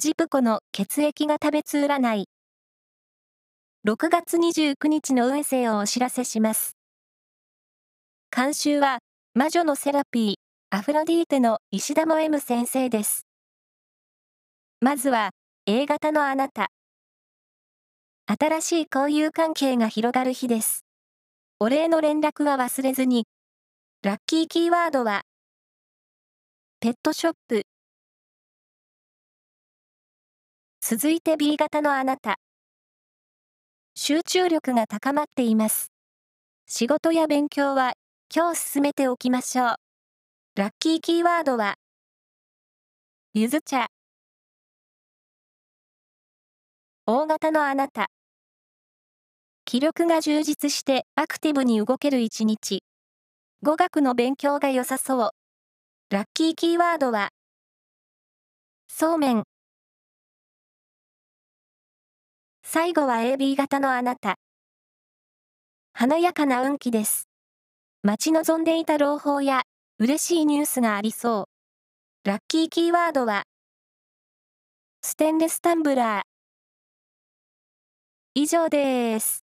ジプコの血液が食べつ占い。6月29日の運勢をお知らせします。監修は、魔女のセラピー、アフロディーテの石田も M 先生です。まずは、A 型のあなた。新しい交友関係が広がる日です。お礼の連絡は忘れずに。ラッキーキーワードは、ペットショップ、続いて B 型のあなた。集中力が高まっています。仕事や勉強は今日進めておきましょう。ラッキーキーワードは、ゆず茶。大型のあなた。気力が充実してアクティブに動ける一日。語学の勉強が良さそう。ラッキーキーワードは、そうめん。最後は AB 型のあなた。華やかな運気です。待ち望んでいた朗報や嬉しいニュースがありそう。ラッキーキーワードは、ステンレスタンブラー。以上です。